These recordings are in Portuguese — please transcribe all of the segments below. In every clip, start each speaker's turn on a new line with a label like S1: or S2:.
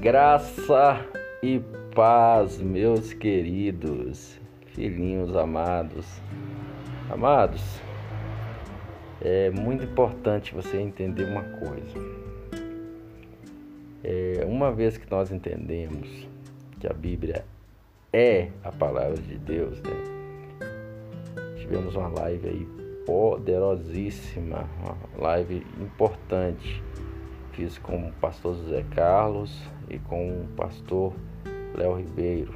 S1: Graça e paz, meus queridos, filhinhos amados. Amados, é muito importante você entender uma coisa. É, uma vez que nós entendemos que a Bíblia é a palavra de Deus, né? Tivemos uma live aí poderosíssima, uma live importante. Fiz com o pastor José Carlos e com o pastor Léo Ribeiro.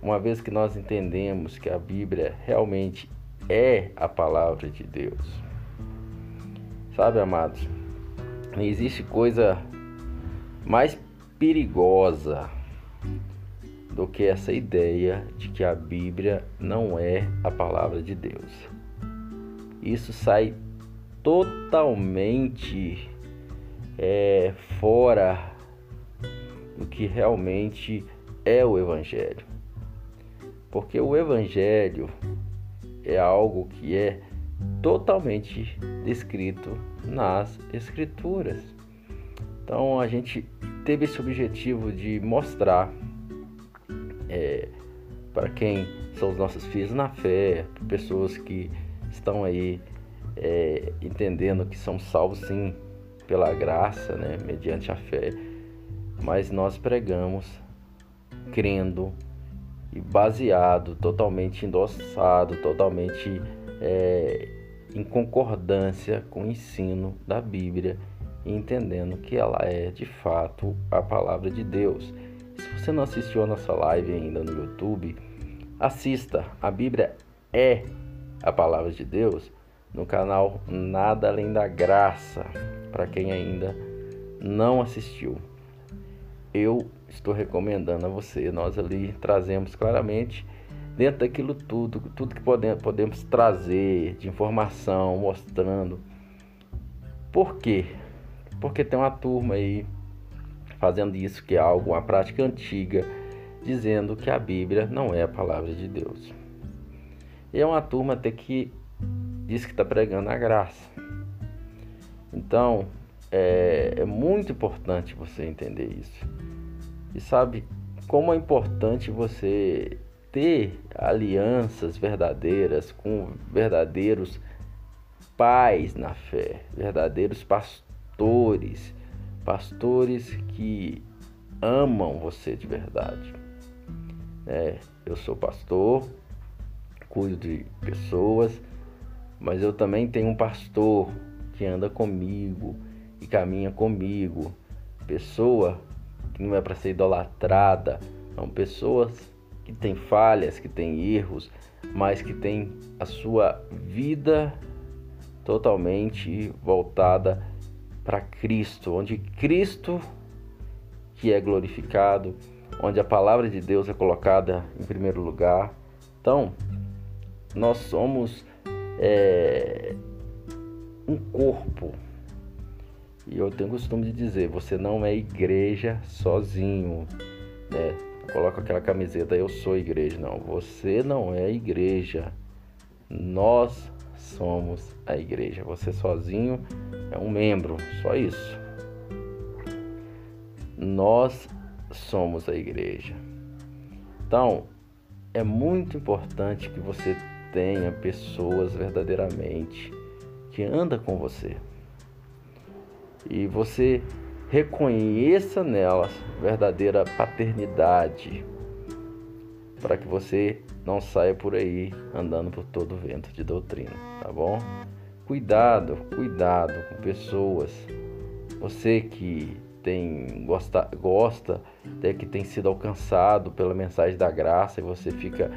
S1: Uma vez que nós entendemos que a Bíblia realmente é a palavra de Deus. Sabe, amados, não existe coisa mais perigosa do que essa ideia de que a Bíblia não é a palavra de Deus. Isso sai totalmente é, fora do que realmente é o Evangelho. Porque o Evangelho é algo que é totalmente descrito nas Escrituras. Então a gente teve esse objetivo de mostrar é, para quem são os nossos filhos na fé, pessoas que estão aí é, entendendo que são salvos sim pela graça, né, mediante a fé, mas nós pregamos crendo e baseado, totalmente endossado, totalmente é, em concordância com o ensino da Bíblia, entendendo que ela é de fato a palavra de Deus. Se você não assistiu a nossa live ainda no YouTube, assista. A Bíblia é a palavra de Deus no canal Nada Além da Graça, para quem ainda não assistiu. Eu estou recomendando a você. Nós ali trazemos claramente dentro daquilo tudo, tudo que podemos, trazer de informação, mostrando. Por quê? Porque tem uma turma aí fazendo isso que é algo, uma prática antiga, dizendo que a Bíblia não é a palavra de Deus. E é uma turma até que diz que está pregando a graça. Então, é, é muito importante você entender isso. E sabe como é importante você ter alianças verdadeiras com verdadeiros pais na fé, verdadeiros pastores, pastores que amam você de verdade. É, eu sou pastor, cuido de pessoas, mas eu também tenho um pastor que anda comigo e caminha comigo, pessoa que não é para ser idolatrada, são pessoas que têm falhas, que têm erros, mas que têm a sua vida totalmente voltada para Cristo, onde Cristo que é glorificado, onde a palavra de Deus é colocada em primeiro lugar. Então, nós somos é, um corpo. E eu tenho costume de dizer, você não é igreja sozinho, né? Coloca aquela camiseta, eu sou igreja. Não, você não é igreja. Nós somos a igreja. Você sozinho é um membro, só isso. Nós somos a igreja. Então, é muito importante que você tenha pessoas verdadeiramente que anda com você. E você reconheça nelas verdadeira paternidade, para que você não saia por aí andando por todo vento de doutrina, tá bom? Cuidado, cuidado com pessoas. Você que tem gosta, gosta de que tem sido alcançado pela mensagem da graça e você fica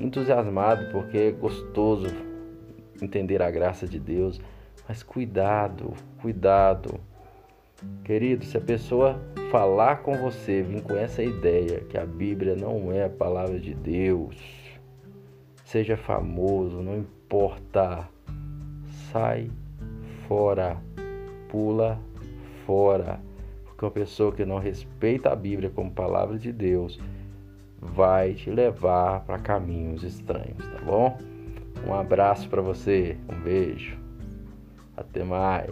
S1: entusiasmado porque é gostoso entender a graça de Deus, mas cuidado, cuidado. Querido, se a pessoa falar com você, vir com essa ideia que a Bíblia não é a palavra de Deus, seja famoso, não importa, sai fora, pula fora, porque uma pessoa que não respeita a Bíblia como palavra de Deus vai te levar para caminhos estranhos, tá bom? Um abraço para você, um beijo, até mais.